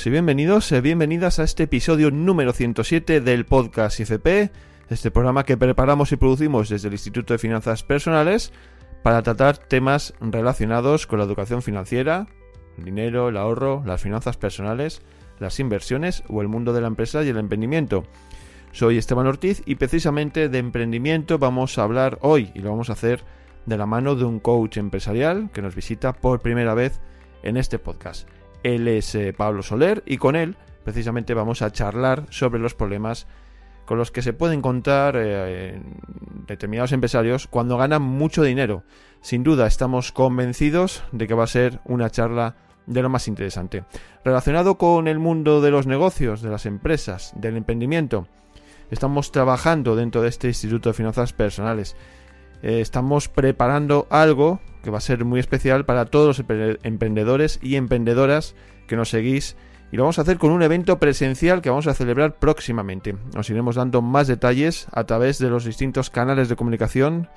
Saludos y bienvenidos, eh, bienvenidas a este episodio número 107 del podcast IFP, este programa que preparamos y producimos desde el Instituto de Finanzas Personales para tratar temas relacionados con la educación financiera, el dinero, el ahorro, las finanzas personales, las inversiones o el mundo de la empresa y el emprendimiento. Soy Esteban Ortiz y precisamente de emprendimiento vamos a hablar hoy y lo vamos a hacer de la mano de un coach empresarial que nos visita por primera vez en este podcast. Él es eh, Pablo Soler y con él precisamente vamos a charlar sobre los problemas con los que se pueden contar eh, determinados empresarios cuando ganan mucho dinero. Sin duda estamos convencidos de que va a ser una charla de lo más interesante. Relacionado con el mundo de los negocios, de las empresas, del emprendimiento, estamos trabajando dentro de este Instituto de Finanzas Personales. Eh, estamos preparando algo que va a ser muy especial para todos los emprendedores y emprendedoras que nos seguís y lo vamos a hacer con un evento presencial que vamos a celebrar próximamente. Os iremos dando más detalles a través de los distintos canales de comunicación,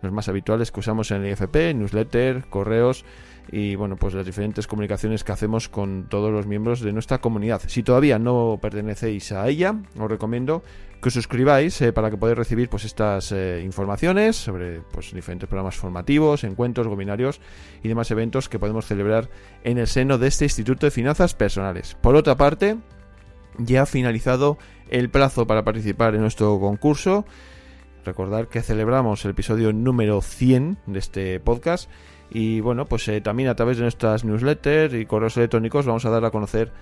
los más habituales que usamos en el IFP, newsletter, correos y bueno, pues las diferentes comunicaciones que hacemos con todos los miembros de nuestra comunidad. Si todavía no pertenecéis a ella, os recomiendo que os suscribáis eh, para que podáis recibir pues estas eh, informaciones sobre pues diferentes programas formativos, encuentros, webinarios y demás eventos que podemos celebrar en el seno de este Instituto de Finanzas Personales. Por otra parte, ya ha finalizado el plazo para participar en nuestro concurso. Recordar que celebramos el episodio número 100 de este podcast y bueno, pues eh, también a través de nuestras newsletters y correos electrónicos vamos a dar a conocer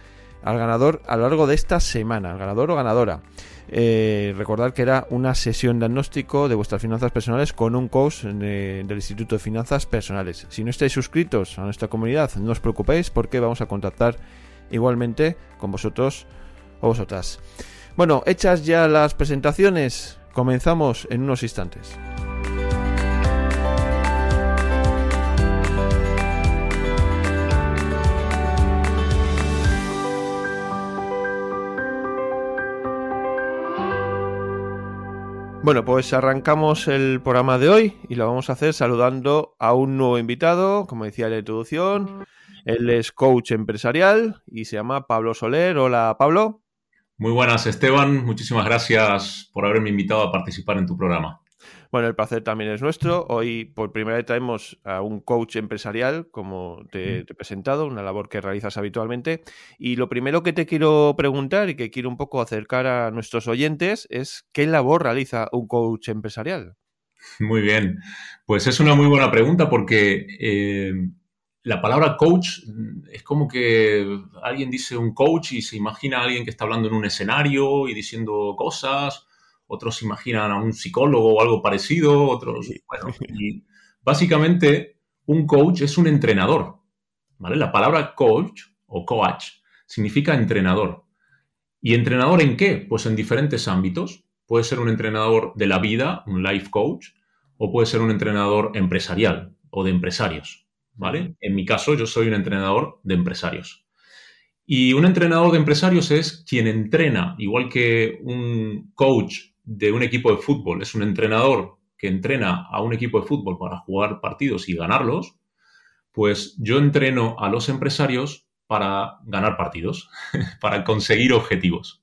al ganador a lo largo de esta semana, al ganador o ganadora. Eh, recordar que era una sesión diagnóstico de vuestras finanzas personales con un coach del Instituto de Finanzas Personales. Si no estáis suscritos a nuestra comunidad, no os preocupéis porque vamos a contactar igualmente con vosotros o vosotras. Bueno, hechas ya las presentaciones, comenzamos en unos instantes. Bueno, pues arrancamos el programa de hoy y lo vamos a hacer saludando a un nuevo invitado, como decía en la introducción. Él es coach empresarial y se llama Pablo Soler. Hola, Pablo. Muy buenas, Esteban. Muchísimas gracias por haberme invitado a participar en tu programa. Bueno, el placer también es nuestro. Hoy por primera vez traemos a un coach empresarial, como te, he presentado, una labor que realizas habitualmente. Y lo primero que te quiero preguntar y que quiero un poco acercar a nuestros oyentes es ¿qué labor realiza un coach empresarial? Muy bien, pues es una muy buena pregunta porque eh, la palabra coach es como que alguien dice un coach y se imagina a alguien que está hablando en un escenario y diciendo cosas otros imaginan a un psicólogo o algo parecido, otros, bueno, y básicamente un coach es un entrenador, ¿vale? La palabra coach o coach significa entrenador. ¿Y entrenador en qué? Pues en diferentes ámbitos. Puede ser un entrenador de la vida, un life coach, o puede ser un entrenador empresarial o de empresarios, ¿vale? En mi caso, yo soy un entrenador de empresarios. Y un entrenador de empresarios es quien entrena, igual que un coach de un equipo de fútbol es un entrenador que entrena a un equipo de fútbol para jugar partidos y ganarlos, pues yo entreno a los empresarios para ganar partidos, para conseguir objetivos.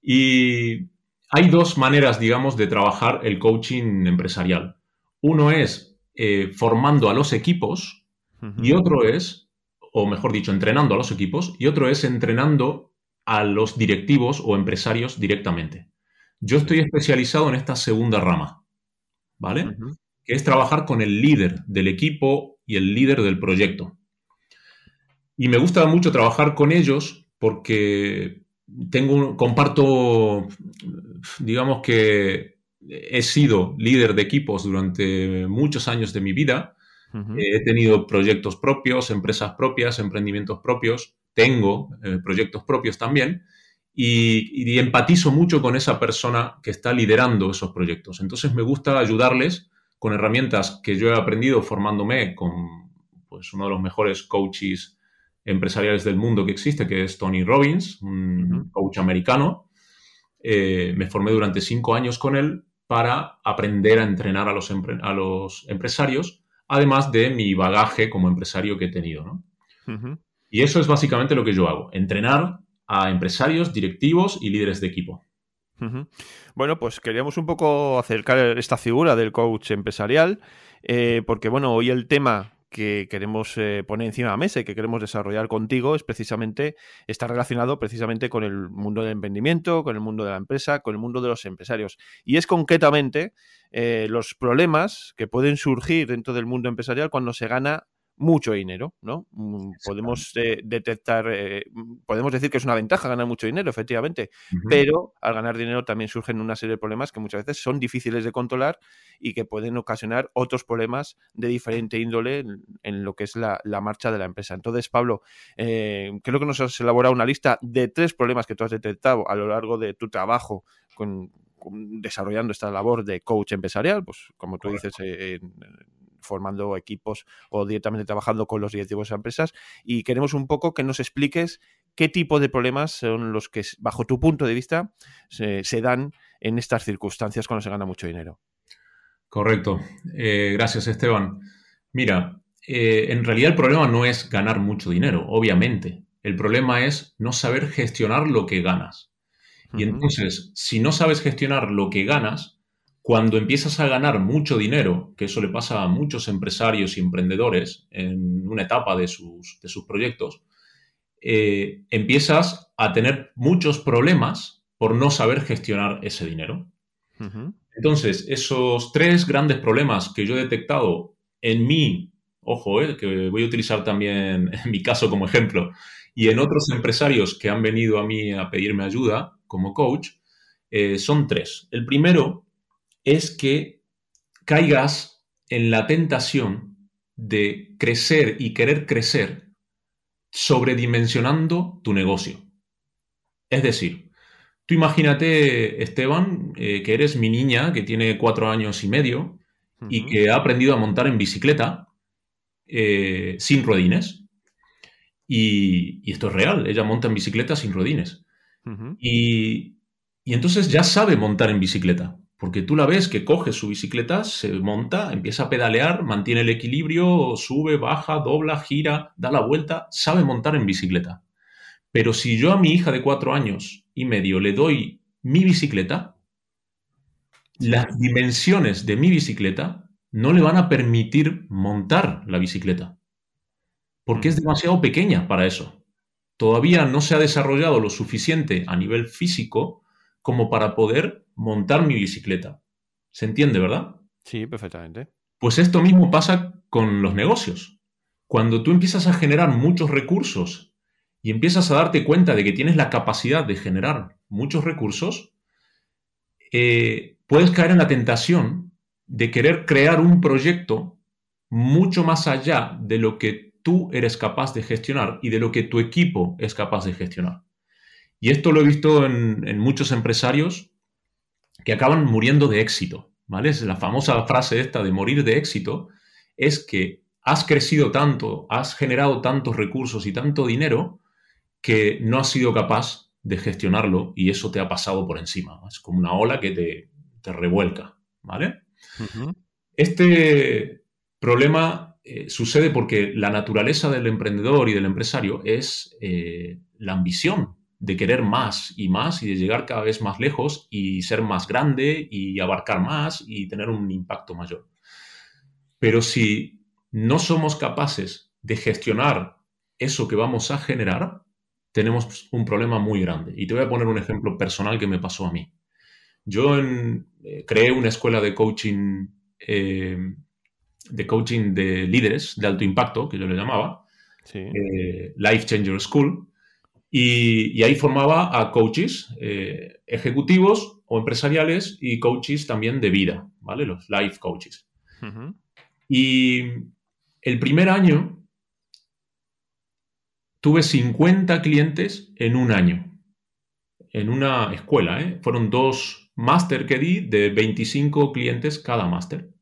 Y hay dos maneras, digamos, de trabajar el coaching empresarial. Uno es eh, formando a los equipos y otro es, o mejor dicho, entrenando a los equipos y otro es entrenando a los directivos o empresarios directamente. Yo estoy especializado en esta segunda rama, ¿vale? Que es trabajar con el líder del equipo y el líder del proyecto. Y me gusta mucho trabajar con ellos porque tengo, comparto, digamos que he sido líder de equipos durante muchos años de mi vida. He tenido proyectos propios, empresas propias, emprendimientos propios. Tengo eh, proyectos propios también y, empatizo mucho con esa persona que está liderando esos proyectos. Entonces me gusta ayudarles con herramientas que yo he aprendido formándome con pues, uno de los mejores coaches empresariales del mundo que existe, que es Tony Robbins, un coach americano. Eh, me formé durante cinco años con él para aprender a entrenar a los, a los empresarios, además de mi bagaje como empresario que he tenido. Y eso es básicamente lo que yo hago, entrenar a empresarios, directivos y líderes de equipo. Bueno, pues queríamos un poco acercar esta figura del coach empresarial, eh, porque bueno, hoy el tema que queremos eh, poner encima de la mesa y que queremos desarrollar contigo es precisamente, está relacionado precisamente con el mundo del emprendimiento, con el mundo de la empresa, con el mundo de los empresarios. Y es concretamente eh, los problemas que pueden surgir dentro del mundo empresarial cuando se gana mucho dinero, ¿no? Mm, podemos eh, detectar, eh, mm, podemos decir que es una ventaja ganar mucho dinero, efectivamente, pero al ganar dinero también surgen una serie de problemas que muchas veces son difíciles de controlar y que pueden ocasionar otros problemas de diferente índole en, lo que es la, marcha de la empresa. Entonces, Pablo, eh, creo que nos has elaborado una lista de tres problemas que tú has detectado a lo largo de tu trabajo con, desarrollando esta labor de coach empresarial, pues como tú dices, en, formando equipos o directamente trabajando con los directivos de empresas y queremos un poco que nos expliques qué tipo de problemas son los que, bajo tu punto de vista, se, dan en estas circunstancias cuando se gana mucho dinero. Correcto. Eh, gracias, Esteban. Mira, eh, en realidad el problema no es ganar mucho dinero, obviamente. El problema es no saber gestionar lo que ganas. Y entonces, si no sabes gestionar lo que ganas, cuando empiezas a ganar mucho dinero, que eso le pasa a muchos empresarios y emprendedores en una etapa de sus, proyectos, eh, empiezas a tener muchos problemas por no saber gestionar ese dinero. Entonces, esos tres grandes problemas que yo he detectado en mí, ojo, eh, que voy a utilizar también en mi caso como ejemplo, y en otros empresarios que han venido a mí a pedirme ayuda como coach, eh, son tres. El primero es que caigas en la tentación de crecer y querer crecer sobredimensionando tu negocio. Es decir, tú imagínate, Esteban, eh, que eres mi niña que tiene cuatro años y medio y que ha aprendido a montar en bicicleta eh, sin rodines. Y, esto es real, ella monta en bicicleta sin rodines. y entonces ya sabe montar en bicicleta. Porque tú la ves que coge su bicicleta, se monta, empieza a pedalear, mantiene el equilibrio, sube, baja, dobla, gira, da la vuelta, sabe montar en bicicleta. Pero si yo a mi hija de cuatro años y medio le doy mi bicicleta, las dimensiones de mi bicicleta no le van a permitir montar la bicicleta. Porque es demasiado pequeña para eso. Todavía no se ha desarrollado lo suficiente a nivel físico como para poder montar mi bicicleta. ¿Se entiende, verdad? Sí, perfectamente. Pues esto mismo pasa con los negocios. Cuando tú empiezas a generar muchos recursos y empiezas a darte cuenta de que tienes la capacidad de generar muchos recursos, eh, puedes caer en la tentación de querer crear un proyecto mucho más allá de lo que tú eres capaz de gestionar y de lo que tu equipo es capaz de gestionar. Y esto lo he visto en, muchos empresarios que acaban muriendo de éxito, ¿vale? Es la famosa frase esta de morir de éxito, es que has crecido tanto, has generado tantos recursos y tanto dinero que no has sido capaz de gestionarlo y eso te ha pasado por encima. Es como una ola que te, revuelca, ¿vale? Este problema eh, sucede porque la naturaleza del emprendedor y del empresario es eh, la ambición, de querer más y más y de llegar cada vez más lejos y ser más grande y abarcar más y tener un impacto mayor. Pero si no somos capaces de gestionar eso que vamos a generar, tenemos un problema muy grande. Y te voy a poner un ejemplo personal que me pasó a mí. Yo eh, creé una escuela de coaching, eh, de coaching de líderes de alto impacto, que yo le llamaba, eh, Life Changer School, y, ahí formaba a coaches eh, ejecutivos o empresariales y coaches también de vida, ¿vale? Los life coaches. Y el primer año tuve 50 clientes en un año, en una escuela, ¿eh? Fueron dos máster que di de 25 clientes cada máster.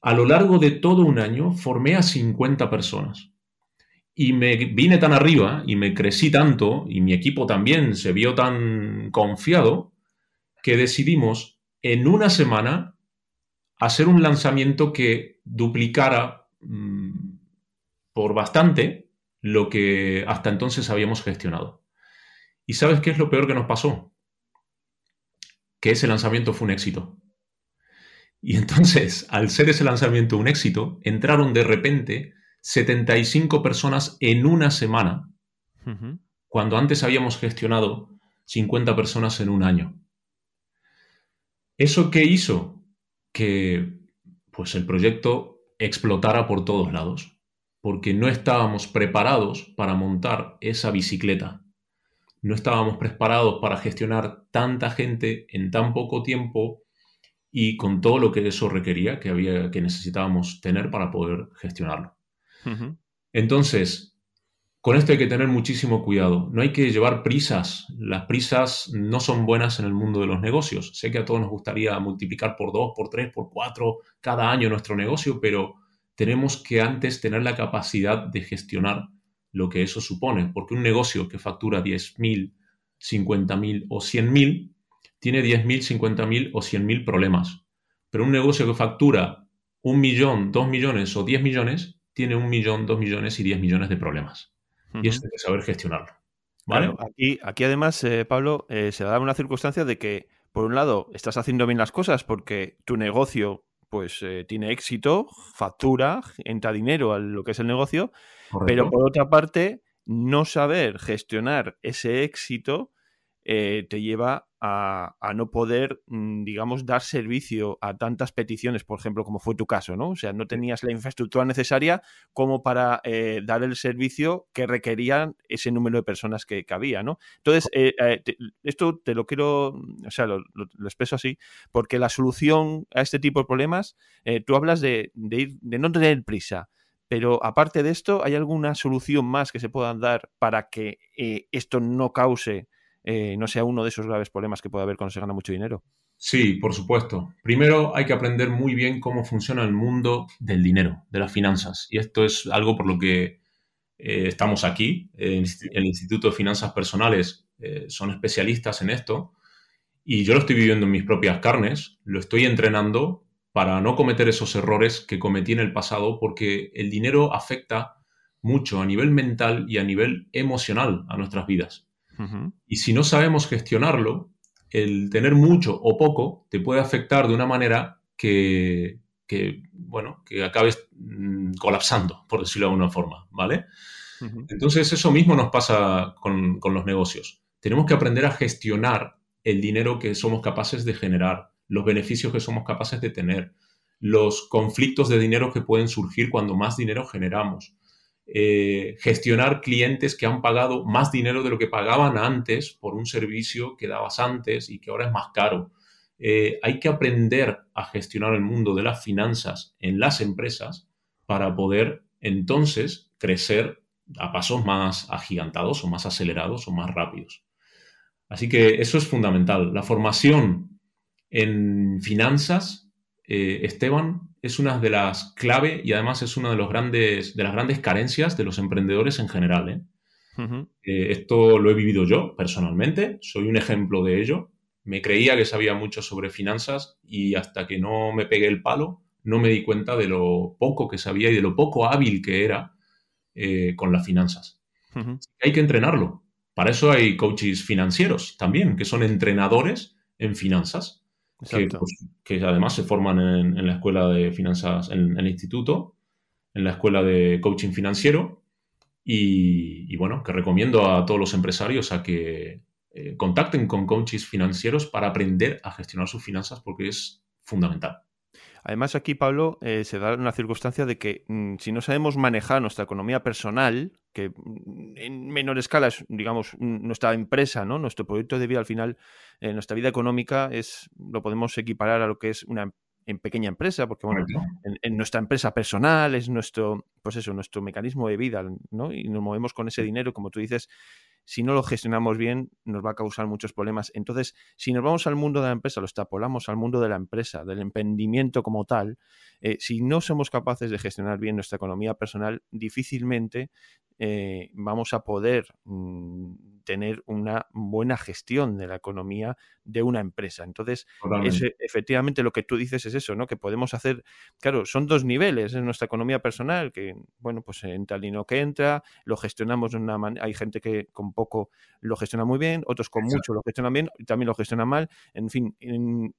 A lo largo de todo un año formé a 50 personas. Y me vine tan arriba y me crecí tanto y mi equipo también se vio tan confiado que decidimos en una semana hacer un lanzamiento que duplicara mm, por bastante lo que hasta entonces habíamos gestionado. ¿Y sabes qué es lo peor que nos pasó? Que ese lanzamiento fue un éxito. Y entonces, al ser ese lanzamiento un éxito, entraron de repente 75 personas en una semana, cuando antes habíamos gestionado 50 personas en un año. ¿Eso qué hizo? Que pues el proyecto explotara por todos lados, porque no estábamos preparados para montar esa bicicleta. No estábamos preparados para gestionar tanta gente en tan poco tiempo y con todo lo que eso requería, que, había, que necesitábamos tener para poder gestionarlo. Entonces, con esto hay que tener muchísimo cuidado. No hay que llevar prisas. Las prisas no son buenas en el mundo de los negocios. Sé que a todos nos gustaría multiplicar por dos, por tres, por cuatro cada año nuestro negocio, pero tenemos que antes tener la capacidad de gestionar lo que eso supone. Porque un negocio que factura 10.000, 50.000 o 100.000 tiene 10.000, 50.000 o 100.000 problemas. Pero un negocio que factura un millón, dos millones o 10 millones tiene un millón, dos millones y 10 millones de problemas. Y eso hay que saber gestionarlo. ¿vale? aquí, aquí además, eh, Pablo, eh, se da una circunstancia de que, por un lado, estás haciendo bien las cosas porque tu negocio pues eh, tiene éxito, factura, entra dinero a lo que es el negocio, pero por otra parte, no saber gestionar ese éxito te lleva a, no poder, mm, digamos, dar servicio a tantas peticiones, por ejemplo, como fue tu caso, ¿no? O sea, no tenías la infraestructura necesaria como para eh, dar el servicio que requerían ese número de personas que, había, ¿no? Entonces, eh, eh, esto te lo quiero, o sea, lo, expreso así, porque la solución a este tipo de problemas, tú hablas de, ir, de no tener prisa. Pero aparte de esto, ¿hay alguna solución más que se puedan dar para que esto no cause eh, no sea uno de esos graves problemas que puede haber cuando se gana mucho dinero? Sí, por supuesto. Primero hay que aprender muy bien cómo funciona el mundo del dinero, de las finanzas. Y esto es algo por lo que eh, estamos aquí. el Instituto de Finanzas Personales eh, son especialistas en esto. Y yo lo estoy viviendo en mis propias carnes. Lo estoy entrenando para no cometer esos errores que cometí en el pasado porque el dinero afecta mucho a nivel mental y a nivel emocional a nuestras vidas. Y si no sabemos gestionarlo, el tener mucho o poco te puede afectar de una manera que, bueno, que acabes mm, colapsando, por decirlo de alguna forma, ¿vale? Entonces eso mismo nos pasa con, con, los negocios. Tenemos que aprender a gestionar el dinero que somos capaces de generar, los beneficios que somos capaces de tener, los conflictos de dinero que pueden surgir cuando más dinero generamos, eh, gestionar clientes que han pagado más dinero de lo que pagaban antes por un servicio que dabas antes y que ahora es más caro. Eh, hay que aprender a gestionar el mundo de las finanzas en las empresas para poder entonces crecer a pasos más agigantados o más acelerados o más rápidos. Así que eso es fundamental. La formación en finanzas, eh, Esteban, es una de las clave y además es una de, los grandes, de las grandes carencias de los emprendedores en general. ¿eh? Eh, esto lo he vivido yo personalmente, soy un ejemplo de ello. Me creía que sabía mucho sobre finanzas y hasta que no me pegué el palo, no me di cuenta de lo poco que sabía y de lo poco hábil que era eh, con las finanzas. Hay que entrenarlo. Para eso hay coaches financieros también, que son entrenadores en finanzas pues, que, además se forman en, la escuela de finanzas, en, el instituto, en la escuela de coaching financiero. Y, bueno, que recomiendo a todos los empresarios a que eh, contacten con coaches financieros para aprender a gestionar sus finanzas porque es fundamental. Además, aquí, Pablo, eh, se da una circunstancia de que mm, si no sabemos manejar nuestra economía personal, que mm, en menor escala es, digamos, nuestra empresa, ¿no? Nuestro proyecto de vida al final, eh, nuestra vida económica es, lo podemos equiparar a lo que es una en pequeña empresa, porque bueno, en, nuestra empresa personal es nuestro, pues eso, nuestro mecanismo de vida, ¿no? Y nos movemos con ese dinero, como tú dices, si no lo gestionamos bien, nos va a causar muchos problemas. Entonces, si nos vamos al mundo de la empresa, lo extrapolamos al mundo de la empresa, del emprendimiento como tal, eh, si no somos capaces de gestionar bien nuestra economía personal, difícilmente eh, vamos a poder mm, tener una buena gestión de la economía de una empresa. Entonces, efectivamente lo que tú dices es eso, ¿no? Que podemos hacer, claro, son dos niveles en nuestra economía personal, que, bueno, pues entra el dinero que entra, lo gestionamos de una manera, hay gente que con poco lo gestiona muy bien, otros con mucho lo gestionan bien y también lo gestionan mal, en fin,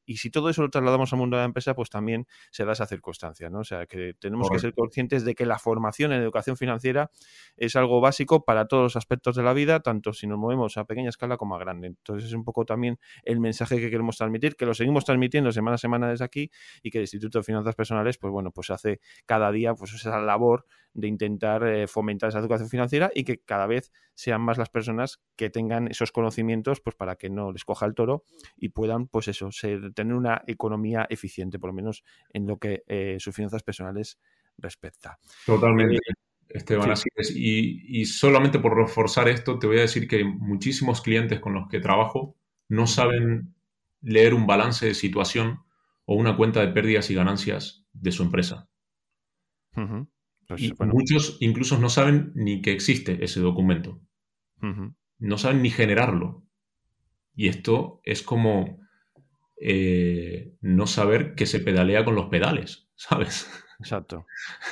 y si todo eso lo trasladamos al mundo de la empresa, pues también se da esa circunstancia, ¿no? O sea, que tenemos que ser conscientes de que la formación en educación financiera es algo básico para todos los aspectos de la vida, tanto si nos movemos a pequeña escala como a grande. Entonces es un poco también el mensaje que queremos transmitir, que lo seguimos transmitiendo semana a semana desde aquí y que el Instituto de Finanzas Personales, pues bueno, pues hace cada día pues esa labor de intentar eh, fomentar esa educación financiera y que cada vez sean más las personas que tengan esos conocimientos pues para que no les coja el toro y puedan pues eso, ser, tener una economía eficiente, por lo menos en lo que eh, sus finanzas personales respecta. Totalmente. Eh, Esteban, así es. Y, y, solamente por reforzar esto, te voy a decir que muchísimos clientes con los que trabajo no saben leer un balance de situación o una cuenta de pérdidas y ganancias de su empresa. Pues, y muchos incluso no saben ni que existe ese documento. No saben ni generarlo. Y esto es como eh, no saber que se pedalea con los pedales, ¿sabes? Exacto.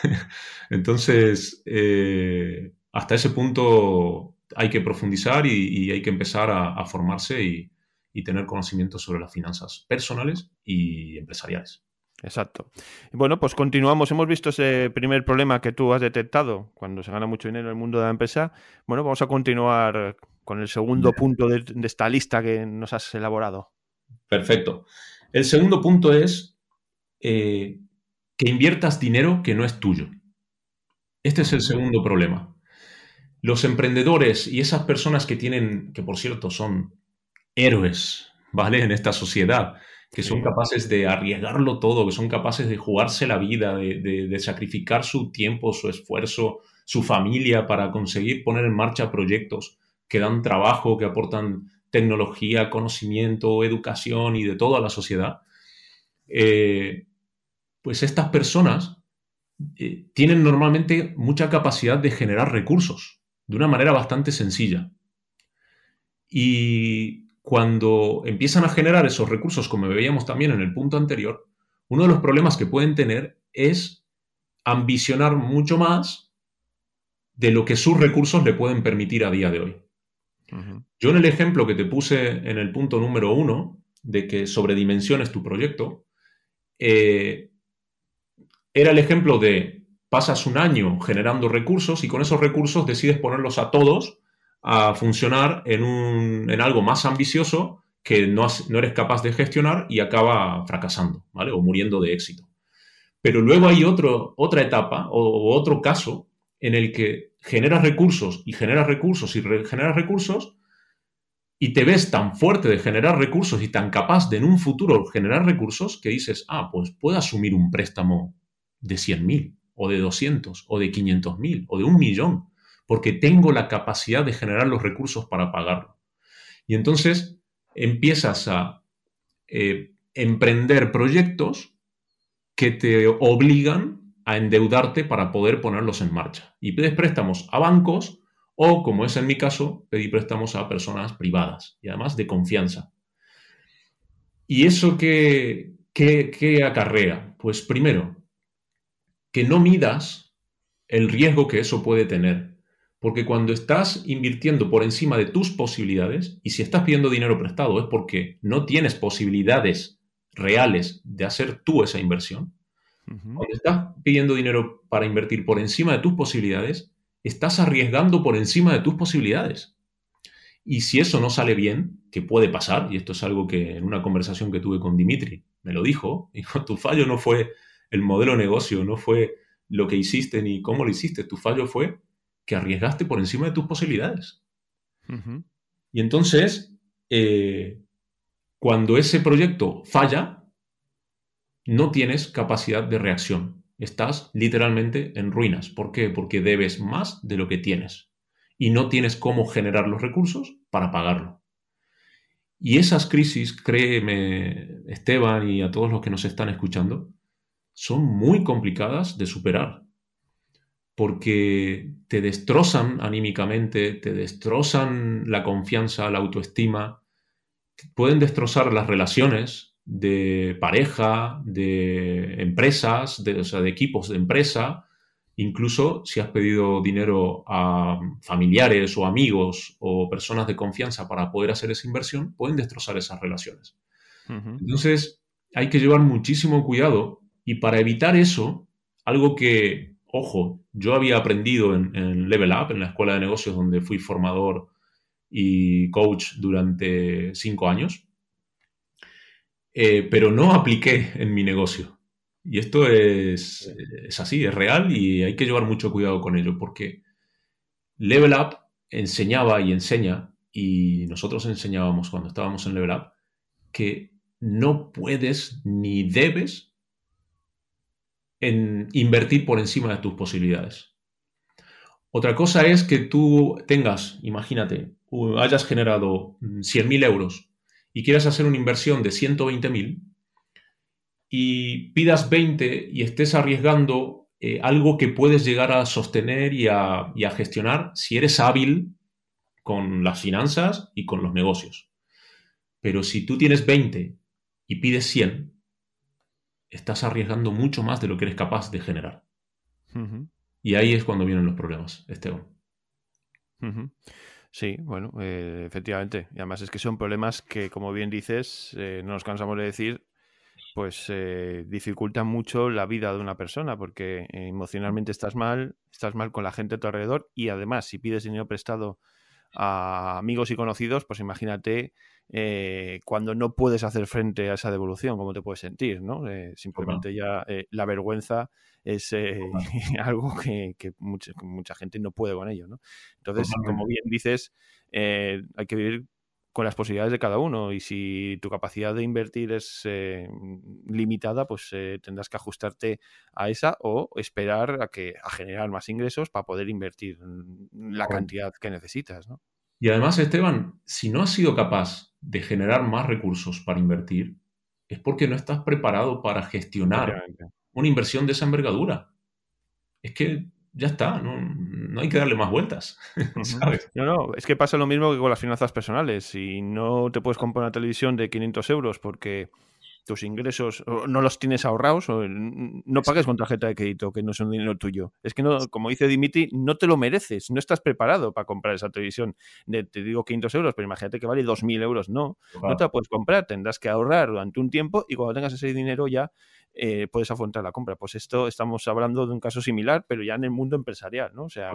Entonces, eh, hasta ese punto hay que profundizar y, hay que empezar a, formarse y, y tener conocimiento sobre las finanzas personales y empresariales. Exacto. Bueno, pues continuamos. Hemos visto ese primer problema que tú has detectado cuando se gana mucho dinero en el mundo de la empresa. Bueno, vamos a continuar con el segundo punto de, esta lista que nos has elaborado. Perfecto. El segundo punto es eh, que inviertas dinero que no es tuyo. Este es el segundo problema. Los emprendedores y esas personas que tienen, que por cierto son héroes, ¿vale? En esta sociedad, que son capaces de arriesgarlo todo, que son capaces de jugarse la vida, de, sacrificar su tiempo, su esfuerzo, su familia para conseguir poner en marcha proyectos que dan trabajo, que aportan tecnología, conocimiento, educación y de todo a la sociedad, eh, pues estas personas eh, tienen normalmente mucha capacidad de generar recursos de una manera bastante sencilla. Y cuando empiezan a generar esos recursos, como veíamos también en el punto anterior, uno de los problemas que pueden tener es ambicionar mucho más de lo que sus recursos le pueden permitir a día de hoy. Yo en el ejemplo que te puse en el punto número uno, de que sobredimensiones tu proyecto, eh, era el ejemplo de pasas un año generando recursos y con esos recursos decides ponerlos a todos a funcionar en, un, en algo más ambicioso que no, no, eres capaz de gestionar y acaba fracasando, ¿vale? O muriendo de éxito. Pero luego hay otro, otra etapa o, otro caso en el que generas recursos y generas recursos y generas recursos y te ves tan fuerte de generar recursos y tan capaz de en un futuro generar recursos que dices, ah, pues puedo asumir un préstamo de 100.000 o de 200 o de 500.000 o de un millón porque tengo la capacidad de generar los recursos para pagarlo. Y entonces empiezas a eh, emprender proyectos que te obligan a endeudarte para poder ponerlos en marcha. Y pides préstamos a bancos o, como es en mi caso, pedí préstamos a personas privadas y además de confianza. ¿Y eso qué, qué, qué acarrea? Pues primero, que no midas el riesgo que eso puede tener. Porque cuando estás invirtiendo por encima de tus posibilidades, y si estás pidiendo dinero prestado es porque no tienes posibilidades reales de hacer tú esa inversión, cuando estás pidiendo dinero para invertir por encima de tus posibilidades, estás arriesgando por encima de tus posibilidades. Y si eso no sale bien, que puede pasar, y esto es algo que en una conversación que tuve con Dimitri me lo dijo, dijo, tu fallo no fue el modelo de negocio, no fue lo que hiciste ni cómo lo hiciste, tu fallo fue que arriesgaste por encima de tus posibilidades. Y entonces, eh, cuando ese proyecto falla, no tienes capacidad de reacción. Estás literalmente en ruinas. ¿Por qué? Porque debes más de lo que tienes y no tienes cómo generar los recursos para pagarlo. Y esas crisis, créeme, Esteban y a todos los que nos están escuchando, son muy complicadas de superar porque te destrozan anímicamente, te destrozan la confianza, la autoestima, pueden destrozar las relaciones de pareja, de empresas, de, o sea, de equipos de empresa, incluso si has pedido dinero a familiares o amigos o personas de confianza para poder hacer esa inversión, pueden destrozar esas relaciones. Entonces, hay que llevar muchísimo cuidado y para evitar eso, algo que ojo, yo había aprendido en, Level Up, en la escuela de negocios donde fui formador y coach durante cinco años, eh, pero no apliqué en mi negocio. Y esto es, es, así, es real y hay que llevar mucho cuidado con ello porque Level Up enseñaba y enseña, y nosotros enseñábamos cuando estábamos en Level Up, que no puedes ni debes en invertir por encima de tus posibilidades. Otra cosa es que tú tengas, imagínate, hayas generado 100.000 euros y quieras hacer una inversión de 120.000 y pidas 20 y estés arriesgando eh, algo que puedes llegar a sostener y a, y a gestionar si eres hábil con las finanzas y con los negocios. Pero si tú tienes 20 y pides 100, estás arriesgando mucho más de lo que eres capaz de generar. Y ahí es cuando vienen los problemas, Esteban. Sí, bueno, eh, efectivamente. Y además es que son problemas que, como bien dices, eh, no nos cansamos de decir, pues eh, dificultan mucho la vida de una persona, porque emocionalmente estás mal, estás mal con la gente a tu alrededor y además si pides dinero prestado a amigos y conocidos, pues imagínate eh, cuando no puedes hacer frente a esa devolución, cómo te puedes sentir, ¿no? Eh, simplemente ya eh, la vergüenza es algo que, mucha, gente no puede con ello, ¿no? Entonces, como bien dices, hay que vivir con las posibilidades de cada uno y si tu capacidad de invertir es limitada, pues tendrás que ajustarte a esa o esperar a que a generar más ingresos para poder invertir la cantidad que necesitas, ¿no? Y además, Esteban, si no has sido capaz de generar más recursos para invertir, es porque no estás preparado para gestionar una inversión de esa envergadura. Es que ya está, no, hay que darle más vueltas, No, no, es que pasa lo mismo que con las finanzas personales. Si no te puedes comprar una televisión de 500 euros porque tus ingresos no los tienes ahorrados, o no pagues con tarjeta de crédito, que no es un dinero tuyo. Es que, no, como dice Dimitri, no te lo mereces, no estás preparado para comprar esa televisión. De, te digo 500 euros, pero imagínate que vale 2.000 euros. No, no te la puedes comprar, tendrás que ahorrar durante un tiempo y cuando tengas ese dinero ya eh, puedes afrontar la compra. Pues esto estamos hablando de un caso similar, pero ya en el mundo empresarial, ¿no? O sea,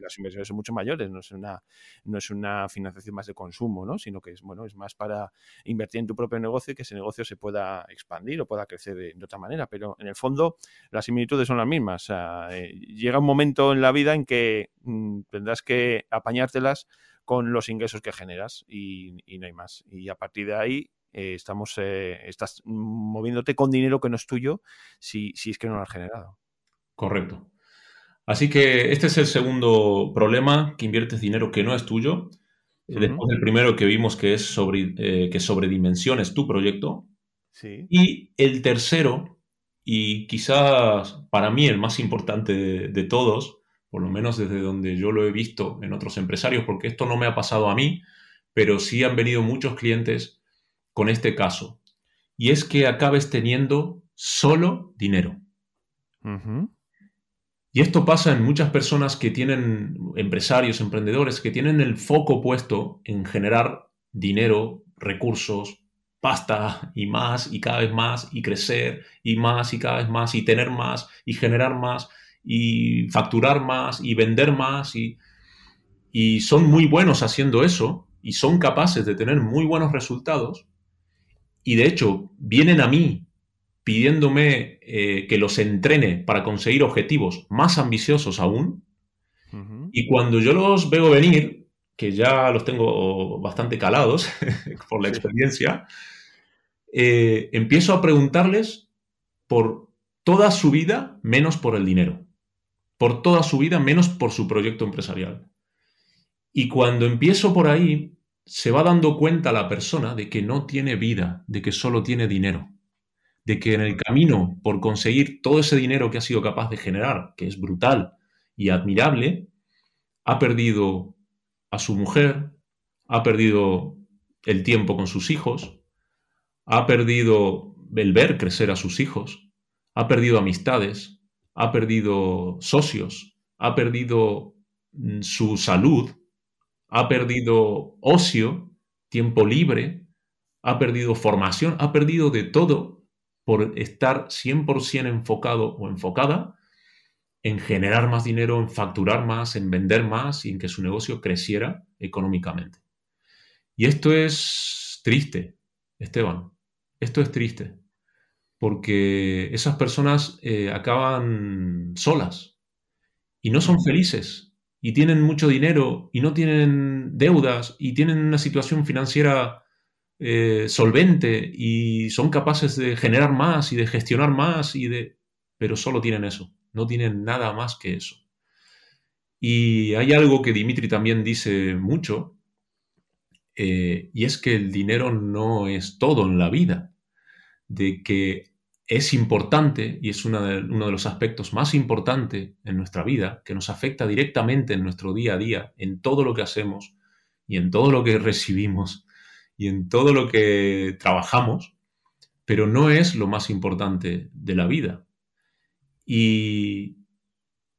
las inversiones son mucho mayores, no es una, no es una financiación más de consumo, ¿no? Sino que es, bueno, es más para invertir en tu propio negocio y que ese negocio se pueda expandir o pueda crecer de, otra manera. Pero en el fondo las similitudes son las mismas. Eh, llega un momento en la vida en que mm, tendrás que apañártelas con los ingresos que generas y, y, no hay más. Y a partir de ahí eh, estamos, eh, estás moviéndote con dinero que no es tuyo si, si es que no lo has generado. Correcto. Así que este es el segundo problema, que inviertes dinero que no es tuyo. Eh, después del primero que vimos que es sobre, que sobredimensiones tu proyecto. Y el tercero, y quizás para mí el más importante de, todos, por lo menos desde donde yo lo he visto en otros empresarios, porque esto no me ha pasado a mí, pero sí han venido muchos clientes con este caso, y es que acabes teniendo solo dinero. Y esto pasa en muchas personas que tienen, empresarios, emprendedores, que tienen el foco puesto en generar dinero, recursos, pasta y más y cada vez más y crecer y más y cada vez más y tener más y generar más y facturar más y vender más y, y son muy buenos haciendo eso y son capaces de tener muy buenos resultados, y de hecho vienen a mí pidiéndome eh, que los entrene para conseguir objetivos más ambiciosos aún. Y cuando yo los veo venir, que ya los tengo bastante calados por la experiencia, eh, empiezo a preguntarles por toda su vida menos por el dinero. Por toda su vida menos por su proyecto empresarial. Y cuando empiezo por ahí, se va dando cuenta la persona de que no tiene vida, de que solo tiene dinero, de que en el camino por conseguir todo ese dinero que ha sido capaz de generar, que es brutal, y admirable, ha perdido a su mujer, ha perdido el tiempo con sus hijos, ha perdido el ver crecer a sus hijos, ha perdido amistades, ha perdido socios, ha perdido mm, su salud, ha perdido ocio, tiempo libre, ha perdido formación, ha perdido de todo por estar 100% enfocado o enfocada en generar más dinero, en facturar más, en vender más y en que su negocio creciera económicamente. Y esto es triste, Esteban, esto es triste, porque esas personas eh, acaban solas y no son felices y tienen mucho dinero y no tienen deudas y tienen una situación financiera eh, solvente y son capaces de generar más y de gestionar más y de... pero solo tienen eso no tienen nada más que eso. Y hay algo que Dimitri también dice mucho, eh, y es que el dinero no es todo en la vida, de que es importante y es uno de, los aspectos más importantes en nuestra vida, que nos afecta directamente en nuestro día a día, en todo lo que hacemos y en todo lo que recibimos y en todo lo que trabajamos, pero no es lo más importante de la vida. Y,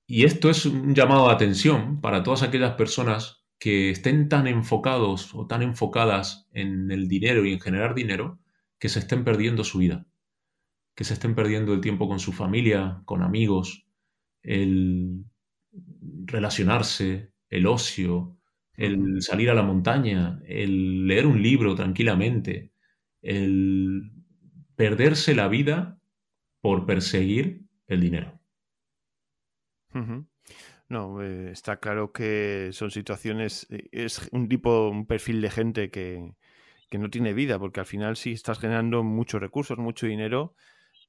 esto es un llamado de atención para todas aquellas personas que estén tan enfocados o tan enfocadas en el dinero y en generar dinero que se estén perdiendo su vida, que se estén perdiendo el tiempo con su familia, con amigos, el relacionarse, el ocio, el salir a la montaña, el leer un libro tranquilamente, el perderse la vida por perseguir el dinero. No, eh, está claro que son situaciones, eh, es un tipo, un perfil de gente que, que no tiene vida, porque al final sí estás generando muchos recursos, mucho dinero,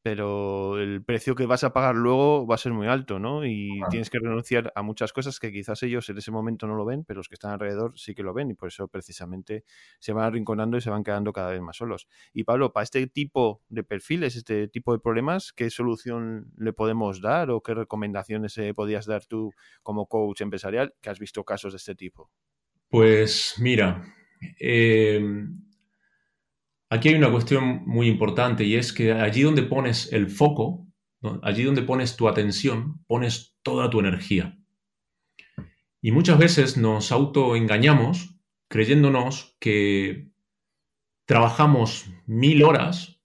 pero el precio que vas a pagar luego va a ser muy alto, ¿no? Y tienes que renunciar a muchas cosas que quizás ellos en ese momento no lo ven, pero los que están alrededor sí que lo ven y por eso precisamente se van arrinconando y se van quedando cada vez más solos. Y Pablo, para este tipo de perfiles, este tipo de problemas, ¿qué solución le podemos dar o qué recomendaciones eh, podías dar tú como coach empresarial que has visto casos de este tipo? Pues mira, eh, Aquí hay una cuestión muy importante y es que allí donde pones el foco, allí donde pones tu atención, pones toda tu energía. Y muchas veces nos autoengañamos creyéndonos que trabajamos mil horas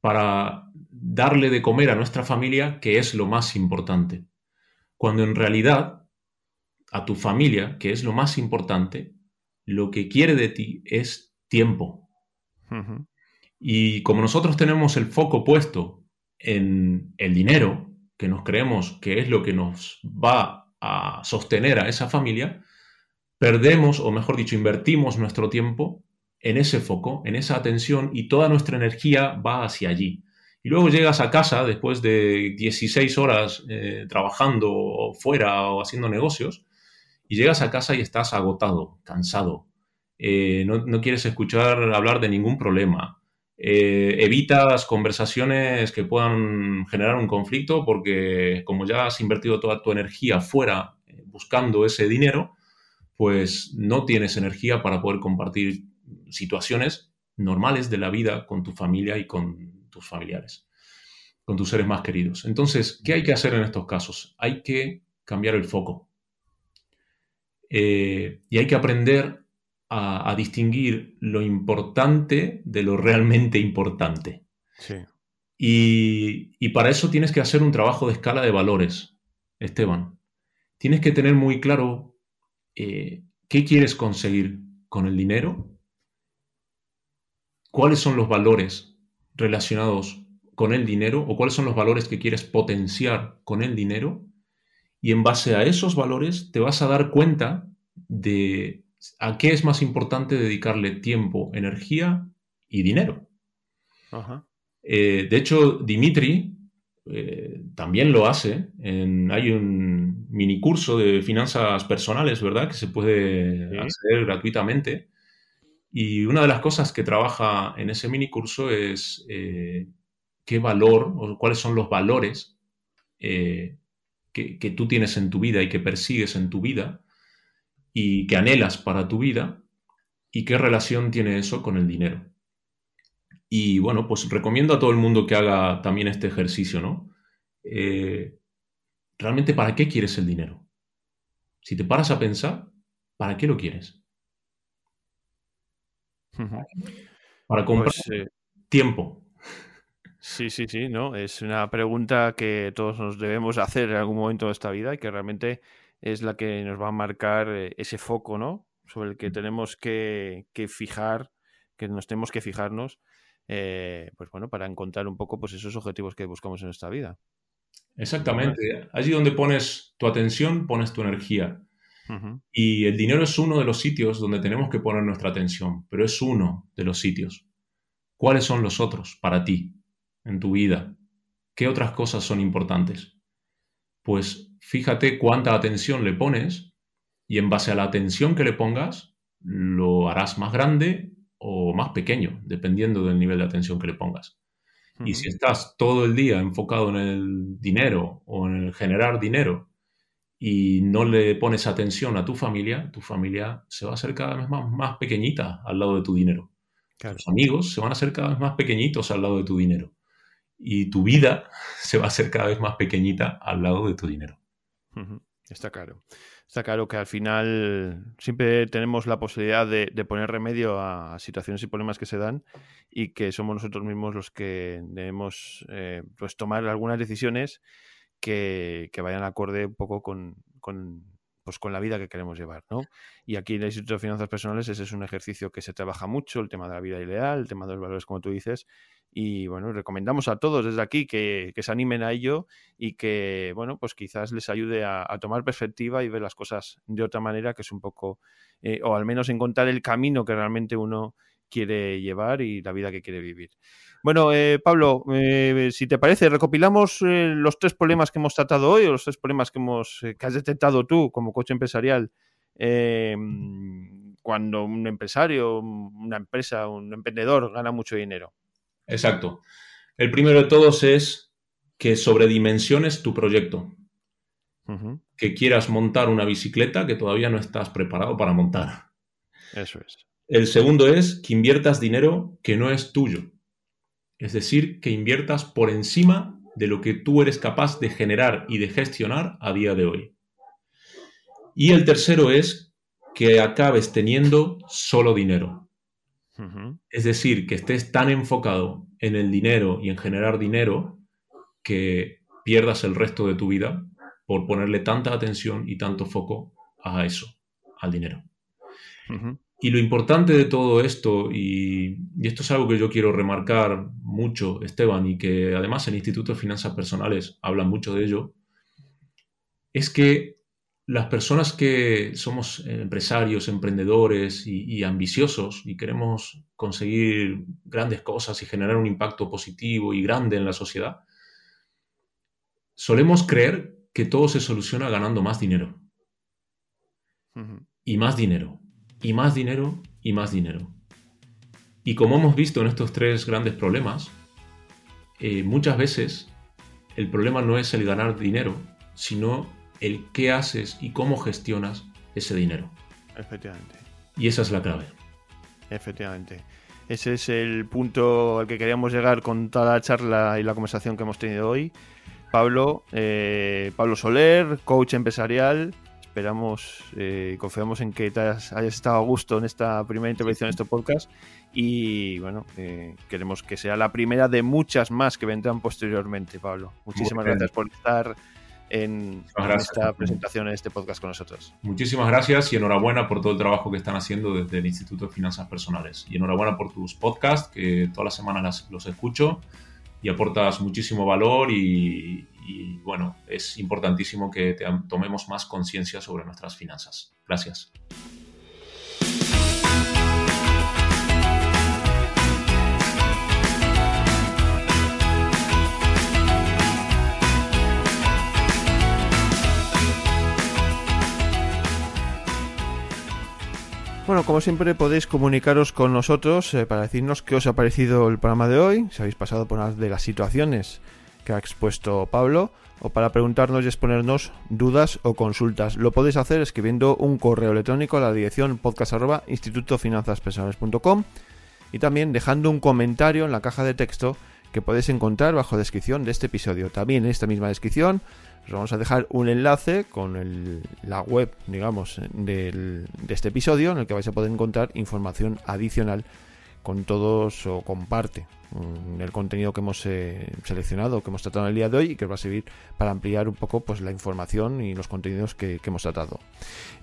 para darle de comer a nuestra familia, que es lo más importante. Cuando en realidad a tu familia, que es lo más importante, lo que quiere de ti es tiempo, y como nosotros tenemos el foco puesto en el dinero, que nos creemos que es lo que nos va a sostener a esa familia, perdemos, o mejor dicho, invertimos nuestro tiempo en ese foco, en esa atención, y toda nuestra energía va hacia allí. Y luego llegas a casa después de 16 horas eh, trabajando fuera o haciendo negocios, y llegas a casa y estás agotado, cansado, eh, no, quieres escuchar hablar de ningún problema. Eh, evitas conversaciones que puedan generar un conflicto porque como ya has invertido toda tu energía fuera eh, buscando ese dinero, pues no tienes energía para poder compartir situaciones normales de la vida con tu familia y con tus familiares, con tus seres más queridos. Entonces, ¿qué hay que hacer en estos casos? Hay que cambiar el foco. y hay que aprender a, distinguir lo importante de lo realmente importante. Y, para eso tienes que hacer un trabajo de escala de valores, Esteban. Tienes que tener muy claro eh, qué quieres conseguir con el dinero, cuáles son los valores relacionados con el dinero o cuáles son los valores que quieres potenciar con el dinero. Y en base a esos valores te vas a dar cuenta de ¿a qué es más importante dedicarle tiempo, energía y dinero? Eh, de hecho, Dimitri eh, también lo hace. hay un mini curso de finanzas personales, ¿verdad? Que se puede hacer gratuitamente. Y una de las cosas que trabaja en ese mini curso es eh, qué valor o cuáles son los valores que, tú tienes en tu vida y que persigues en tu vida y que anhelas para tu vida y qué relación tiene eso con el dinero. Y bueno, pues recomiendo a todo el mundo que haga también este ejercicio, ¿no? Eh, realmente, ¿para qué quieres el dinero? Si te paras a pensar, ¿para qué lo quieres? Para comprar pues, eh, tiempo. Sí, sí, sí, ¿no? Es una pregunta que todos nos debemos hacer en algún momento de esta vida y que realmente es la que nos va a marcar eh, ese foco, ¿no? Sobre el que tenemos que, que fijar, que nos tenemos que fijarnos eh, pues bueno, para encontrar un poco pues esos objetivos que buscamos en nuestra vida. Exactamente. Allí donde pones tu atención, pones tu energía. Y el dinero es uno de los sitios donde tenemos que poner nuestra atención, pero es uno de los sitios. ¿Cuáles son los otros para ti en tu vida? ¿Qué otras cosas son importantes? Pues fíjate cuánta atención le pones y en base a la atención que le pongas, lo harás más grande o más pequeño, dependiendo del nivel de atención que le pongas. Y si estás todo el día enfocado en el dinero o en el generar dinero y no le pones atención a tu familia, tu familia se va a hacer cada vez más, más pequeñita al lado de tu dinero. Tus amigos se van a hacer cada vez más pequeñitos al lado de tu dinero. Y tu vida se va a hacer cada vez más pequeñita al lado de tu dinero. Está claro está claro que al final siempre tenemos la posibilidad de, poner remedio a, situaciones y problemas que se dan y que somos nosotros mismos los que debemos eh, pues tomar algunas decisiones que, vayan acorde un poco con, pues con la vida que queremos llevar, ¿no? Y aquí en el Instituto de Finanzas Personales ese es un ejercicio que se trabaja mucho, el tema de la vida ideal, el tema de los valores, como tú dices, y bueno, recomendamos a todos desde aquí que, se animen a ello y que, bueno, pues quizás les ayude a, tomar perspectiva y ver las cosas de otra manera, que es un poco, eh, o al menos encontrar el camino que realmente uno quiere llevar y la vida que quiere vivir. Bueno, eh, Pablo, eh, si te parece, recopilamos los tres problemas que hemos tratado hoy, o los tres problemas que, hemos, que has detectado tú como coche empresarial cuando un empresario, una empresa, un emprendedor gana mucho dinero. Exacto. El primero de todos es que sobredimensiones tu proyecto. Que quieras montar una bicicleta que todavía no estás preparado para montar. Eso es. El segundo es que inviertas dinero que no es tuyo. Es decir, que inviertas por encima de lo que tú eres capaz de generar y de gestionar a día de hoy. Y el tercero es que acabes teniendo solo dinero. Es decir, que estés tan enfocado en el dinero y en generar dinero que pierdas el resto de tu vida por ponerle tanta atención y tanto foco a eso, al dinero. Y lo importante de todo esto, y, y, esto es algo que yo quiero remarcar mucho, Esteban, y que además el Instituto de Finanzas Personales habla mucho de ello, es que las personas que somos empresarios, emprendedores y, ambiciosos y queremos conseguir grandes cosas y generar un impacto positivo y grande en la sociedad, solemos creer que todo se soluciona ganando más dinero. Y más dinero. Y más dinero. Y más dinero. Y como hemos visto en estos tres grandes problemas, eh, muchas veces el problema no es el ganar dinero, sino el qué haces y cómo gestionas ese dinero. Efectivamente. Y esa es la clave. Efectivamente. Ese es el punto al que queríamos llegar con toda la charla y la conversación que hemos tenido hoy. Pablo, eh, Pablo Soler, coach empresarial. Esperamos y eh, confiamos en que te hayas, estado a gusto en esta primera intervención en este podcast. Y bueno, eh, queremos que sea la primera de muchas más que vendrán posteriormente, Pablo. Muchísimas gracias por estar en, esta presentación, en este podcast con nosotros. Muchísimas gracias y enhorabuena por todo el trabajo que están haciendo desde el Instituto de Finanzas Personales. Y enhorabuena por tus podcasts, que todas las semanas los escucho y aportas muchísimo valor y, y bueno, es importantísimo que tomemos más conciencia sobre nuestras finanzas. Gracias. Bueno, como siempre podéis comunicaros con nosotros eh, para decirnos qué os ha parecido el programa de hoy, si habéis pasado por una de las situaciones que ha expuesto Pablo, o para preguntarnos y exponernos dudas o consultas. Lo podéis hacer escribiendo un correo electrónico a la dirección podcast.institutofinanzaspersonales.com y también dejando un comentario en la caja de texto que podéis encontrar bajo descripción de este episodio. También en esta misma descripción os vamos a dejar un enlace con la web, digamos, de este episodio en el que vais a poder encontrar información adicional con todos o comparte mm, el contenido que hemos eh, seleccionado, que hemos tratado en el día de hoy y que os va a servir para ampliar un poco pues, la información y los contenidos que, hemos tratado.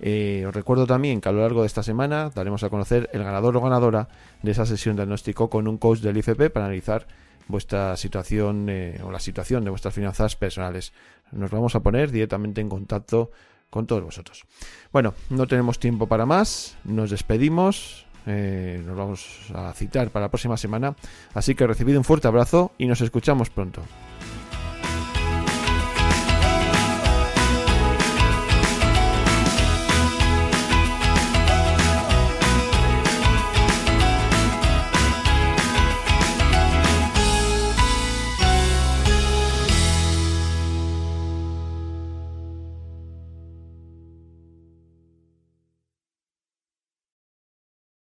Eh, os recuerdo también que a lo largo de esta semana daremos a conocer el ganador o ganadora de esa sesión de diagnóstico con un coach del IFP para analizar vuestra situación eh, o la situación de vuestras finanzas personales. Nos vamos a poner directamente en contacto con todos vosotros. Bueno, no tenemos tiempo para más, nos despedimos, eh, nos vamos a citar para la próxima semana, así que recibid un fuerte abrazo y nos escuchamos pronto.